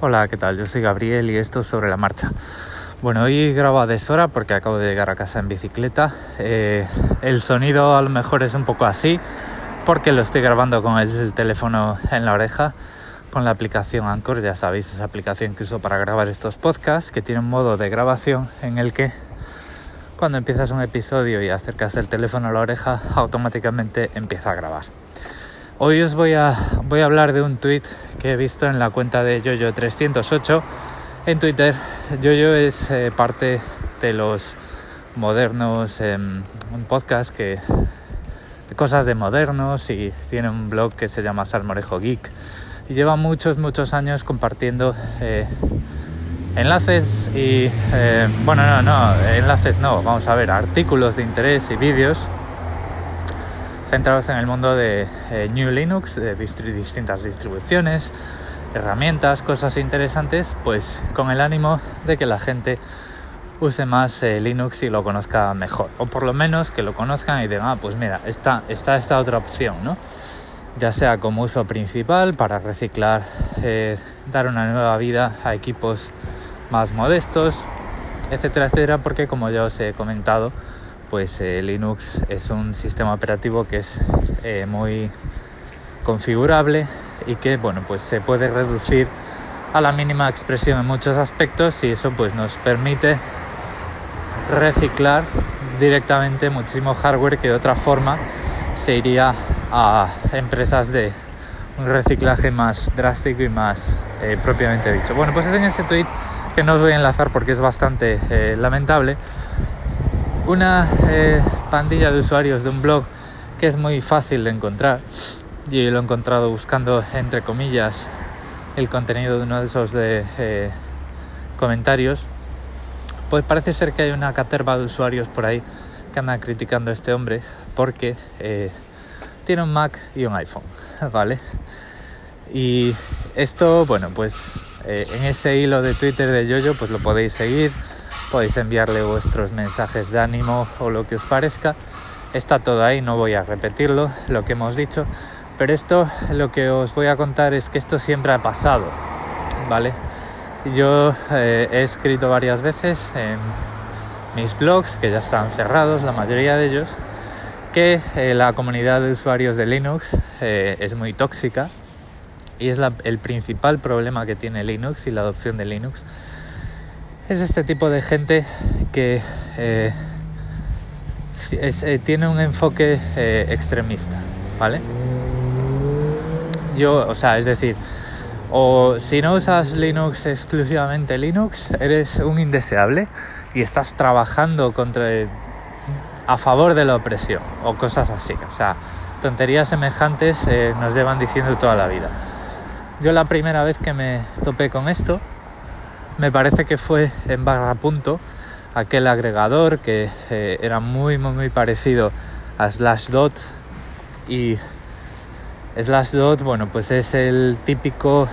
Hola, ¿qué tal? Yo soy Gabriel y esto es sobre la marcha. Bueno, hoy grabo a deshora porque acabo de llegar a casa en bicicleta. Eh, el sonido a lo mejor es un poco así porque lo estoy grabando con el teléfono en la oreja con la aplicación Anchor, ya sabéis, esa aplicación que uso para grabar estos podcasts que tiene un modo de grabación en el que cuando empiezas un episodio y acercas el teléfono a la oreja automáticamente empieza a grabar. Hoy os voy a, voy a hablar de un tweet que he visto en la cuenta de Yoyo308 en Twitter. Yoyo es eh, parte de los modernos, em, un podcast que cosas de modernos y tiene un blog que se llama Salmorejo Geek y lleva muchos, muchos años compartiendo eh, enlaces y, eh, bueno, no, no, enlaces no, vamos a ver, artículos de interés y vídeos centrados en el mundo de eh, New Linux, de distintas distribuciones, herramientas, cosas interesantes, pues con el ánimo de que la gente use más eh, Linux y lo conozca mejor, o por lo menos que lo conozcan y digan, ah, pues mira, está, está esta otra opción, ¿no? Ya sea como uso principal para reciclar, eh, dar una nueva vida a equipos más modestos, etcétera, etcétera, porque como ya os he comentado, pues eh, Linux es un sistema operativo que es eh, muy configurable y que bueno pues se puede reducir a la mínima expresión en muchos aspectos y eso pues nos permite reciclar directamente muchísimo hardware que de otra forma se iría a empresas de un reciclaje más drástico y más eh, propiamente dicho. Bueno, pues es en ese tweet que no os voy a enlazar porque es bastante lamentable, una eh, pandilla de usuarios de un blog que es muy fácil de encontrar. Yo lo he encontrado buscando, entre comillas, el contenido de uno de esos eh, comentarios. Pues parece ser que hay una caterva de usuarios por ahí que andan criticando a este hombre porque eh, tiene un Mac y un iPhone, ¿vale? Y esto, bueno, pues en ese hilo de Twitter de Yoyo, pues lo podéis seguir podéis enviarle vuestros mensajes de ánimo o lo que os parezca. Está todo ahí, no voy a repetirlo, lo que hemos dicho, pero esto lo que os voy a contar es que esto siempre ha pasado, ¿vale? Yo eh, he escrito varias veces en mis blogs, que ya están cerrados, la mayoría de ellos, que eh, la comunidad de usuarios de Linux eh, es muy tóxica y es el principal problema que tiene Linux y la adopción de Linux es este tipo de gente que eh, eh, tiene un enfoque eh, extremista, ¿vale? Yo, o sea, es decir, o si no usas Linux exclusivamente Linux, eres un indeseable y estás trabajando contra a favor de la opresión o cosas así. O sea, tonterías semejantes nos llevan diciendo toda la vida. Yo la primera vez que me topé con esto me parece que fue en barra punto aquel agregador que eh, era muy, muy, muy parecido a Slashdot y Slashdot, bueno, pues es el típico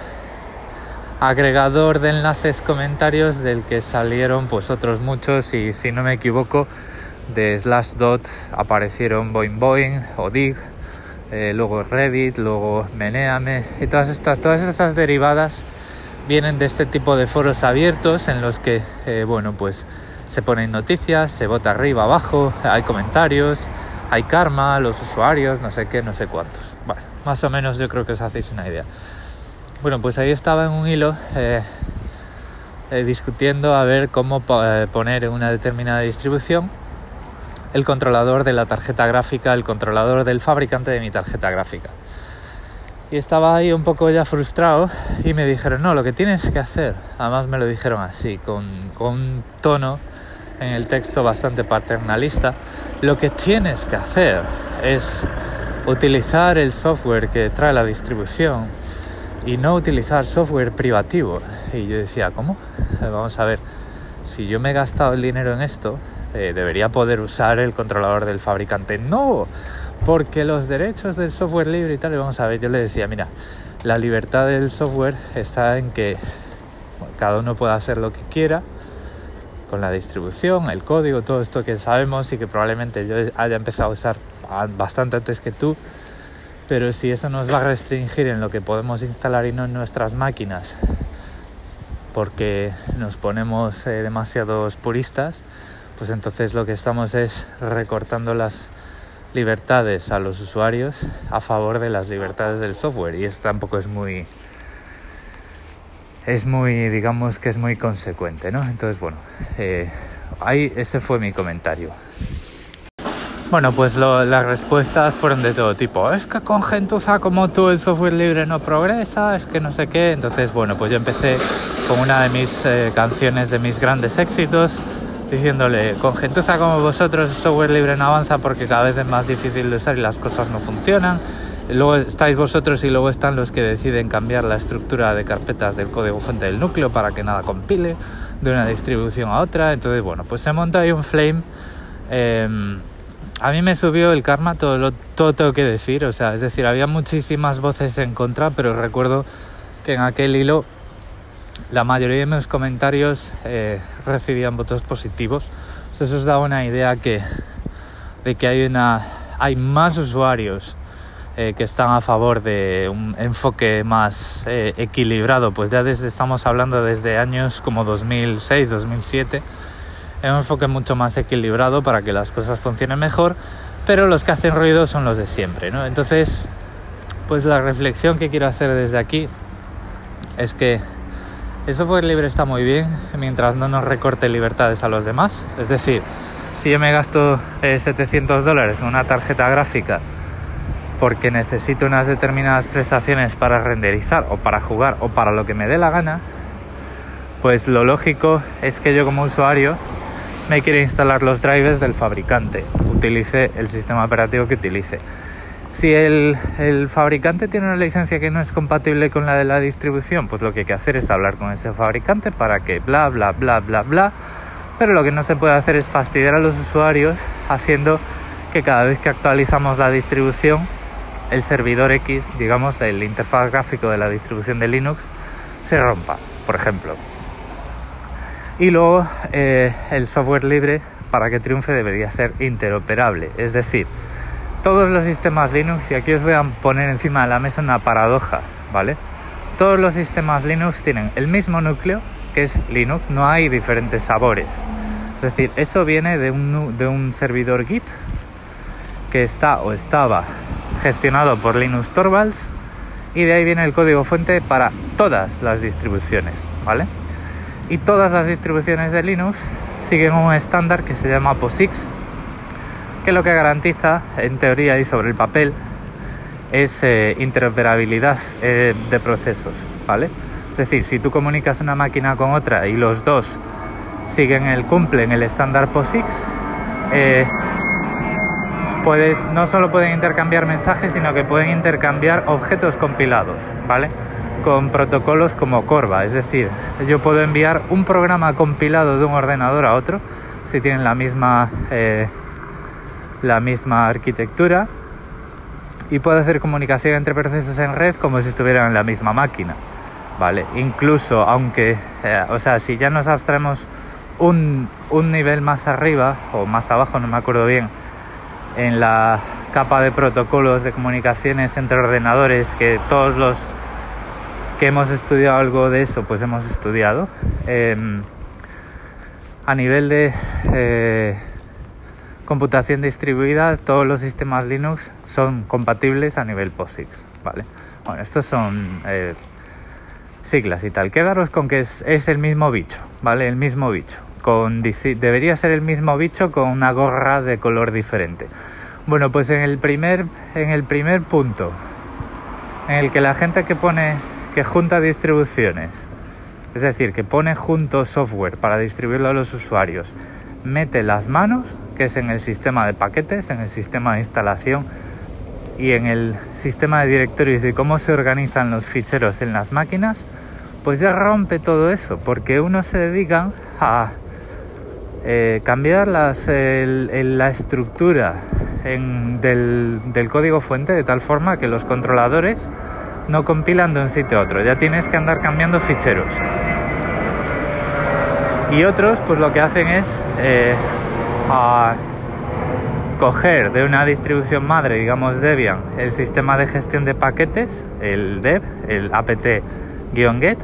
agregador de enlaces comentarios del que salieron pues otros muchos y si no me equivoco de Slashdot aparecieron Boing Boing o Dig eh, luego Reddit, luego Meneame y todas estas, todas estas derivadas vienen de este tipo de foros abiertos en los que, eh, bueno, pues se ponen noticias, se vota arriba, abajo, hay comentarios, hay karma, los usuarios, no sé qué, no sé cuántos. Bueno, más o menos yo creo que os hacéis una idea. Bueno, pues ahí estaba en un hilo eh, eh, discutiendo a ver cómo poner en una determinada distribución el controlador de la tarjeta gráfica, el controlador del fabricante de mi tarjeta gráfica y estaba ahí un poco ya frustrado y me dijeron, no, lo que tienes que hacer, además me lo dijeron así, con, un tono en el texto bastante paternalista, lo que tienes que hacer es utilizar el software que trae la distribución y no utilizar software privativo. Y yo decía, ¿cómo? Vamos a ver, si yo me he gastado el dinero en esto, eh, debería poder usar el controlador del fabricante. No, porque los derechos del software libre y tal, y vamos a ver, yo le decía, mira, la libertad del software está en que cada uno pueda hacer lo que quiera con la distribución, el código, todo esto que sabemos y que probablemente yo haya empezado a usar bastante antes que tú, pero si eso nos va a restringir en lo que podemos instalar y no en nuestras máquinas porque nos ponemos eh, demasiados puristas, pues entonces lo que estamos es recortando las libertades a los usuarios a favor de las libertades del software y esto tampoco es muy es muy digamos que es muy consecuente no entonces bueno eh, ahí ese fue mi comentario bueno, pues las respuestas fueron de todo tipo. Es que con gentuza como tú el software libre no progresa, es que no sé qué. Entonces, bueno, pues yo empecé con una de mis eh, canciones de mis grandes éxitos, diciéndole, con gentuza como vosotros el software libre no avanza porque cada vez es más difícil de usar y las cosas no funcionan. Luego estáis vosotros y luego están los que deciden cambiar la estructura de carpetas del código fuente del núcleo para que nada compile de una distribución a otra. Entonces, bueno, pues se monta ahí un flame. Em, a mí me subió el karma, todo, lo, todo tengo que decir, o sea, es decir, había muchísimas voces en contra, pero recuerdo que en aquel hilo la mayoría de mis comentarios eh, recibían votos positivos. Eso os da una idea que, de que hay, una, hay más usuarios eh, que están a favor de un enfoque más eh, equilibrado, pues ya desde, estamos hablando desde años como 2006, 2007 un enfoque mucho más equilibrado para que las cosas funcionen mejor, pero los que hacen ruido son los de siempre, ¿no? Entonces, pues la reflexión que quiero hacer desde aquí es que el libre está muy bien mientras no nos recorte libertades a los demás. Es decir, si yo me gasto 700 eh, dólares en una tarjeta gráfica porque necesito unas determinadas prestaciones para renderizar o para jugar o para lo que me dé la gana, pues lo lógico es que yo como usuario me quiere instalar los drivers del fabricante, utilice el sistema operativo que utilice. Si el, fabricante tiene una licencia que no es compatible con la de la distribución, pues lo que hay que hacer es hablar con ese fabricante para que bla, bla, bla, bla, bla. Pero lo que no se puede hacer es fastidiar a los usuarios haciendo que cada vez que actualizamos la distribución, el servidor X, digamos, el interfaz gráfico de la distribución de Linux, se rompa, por ejemplo. Y luego eh, el software libre para que triunfe debería ser interoperable. Es decir, todos los sistemas Linux, y aquí os voy a poner encima de la mesa una paradoja, ¿vale? Todos los sistemas Linux tienen el mismo núcleo, que es Linux, no hay diferentes sabores. Es decir, eso viene de un, servidor Git que está o estaba gestionado por Linux Torvalds y de ahí viene el código fuente para todas las distribuciones, ¿vale? y todas las distribuciones de Linux siguen un estándar que se llama POSIX, que lo que garantiza, en teoría y sobre el papel, es eh, interoperabilidad eh, de procesos, ¿vale? Es decir, si tú comunicas una máquina con otra y los dos siguen el cumplen el estándar POSIX, eh, puedes, no solo pueden intercambiar mensajes, sino que pueden intercambiar objetos compilados, ¿vale? con protocolos como Corva, es decir, yo puedo enviar un programa compilado de un ordenador a otro si tienen la misma, eh, la misma arquitectura y puedo hacer comunicación entre procesos en red como si estuvieran en la misma máquina. Vale, incluso aunque, eh, o sea, si ya nos abstraemos un, un nivel más arriba o más abajo, no me acuerdo bien, en la capa de protocolos de comunicaciones entre ordenadores que todos los que hemos estudiado algo de eso, pues hemos estudiado. Em, a nivel de eh, computación distribuida, todos los sistemas Linux son compatibles a nivel POSIX, ¿vale? Bueno, estos son eh, siglas y tal. Quedaros con que es, el mismo bicho, ¿vale? El mismo bicho. Con, debería ser el mismo bicho con una gorra de color diferente. Bueno, pues en el primer, en el primer punto, en el que la gente que pone que junta distribuciones, es decir, que pone junto software para distribuirlo a los usuarios, mete las manos, que es en el sistema de paquetes, en el sistema de instalación y en el sistema de directorios y cómo se organizan los ficheros en las máquinas, pues ya rompe todo eso, porque uno se dedica a eh, cambiar la estructura del código fuente de tal forma que los controladores no compilan de un sitio a otro, ya tienes que andar cambiando ficheros. Y otros pues lo que hacen es eh, coger de una distribución madre, digamos Debian, el sistema de gestión de paquetes, el dev, el apt-get,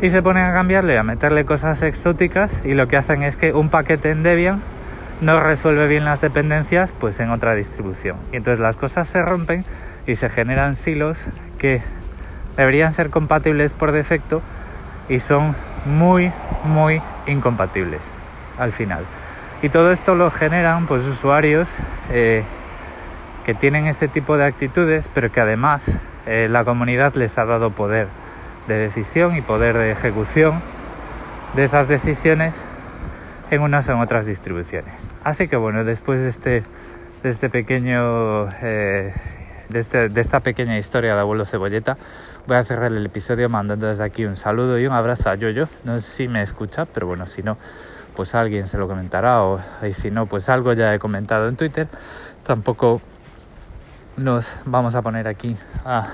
y se ponen a cambiarle, a meterle cosas exóticas y lo que hacen es que un paquete en Debian no resuelve bien las dependencias pues en otra distribución. Y entonces las cosas se rompen y se generan silos que deberían ser compatibles por defecto y son muy muy incompatibles al final. Y todo esto lo generan pues usuarios eh, que tienen ese tipo de actitudes, pero que además eh, la comunidad les ha dado poder de decisión y poder de ejecución de esas decisiones en unas o en otras distribuciones. Así que bueno, después de este, de este pequeño, eh, de, este, de, esta pequeña historia de abuelo cebolleta, voy a cerrar el episodio mandando desde aquí un saludo y un abrazo a Yoyo. No sé si me escucha, pero bueno, si no, pues alguien se lo comentará o y si no, pues algo ya he comentado en Twitter. Tampoco nos vamos a poner aquí a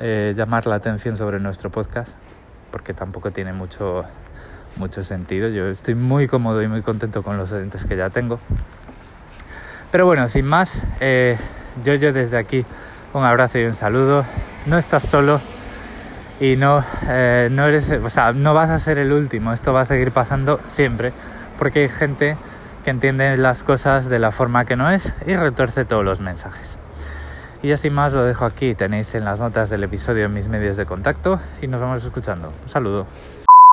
eh, llamar la atención sobre nuestro podcast, porque tampoco tiene mucho, mucho sentido. Yo estoy muy cómodo y muy contento con los oyentes que ya tengo. Pero bueno, sin más, eh, yo, yo desde aquí un abrazo y un saludo. No estás solo y no, eh, no, eres, o sea, no vas a ser el último. Esto va a seguir pasando siempre, porque hay gente que entiende las cosas de la forma que no es y retuerce todos los mensajes. Y así más lo dejo aquí, tenéis en las notas del episodio en mis medios de contacto y nos vamos escuchando. Un saludo.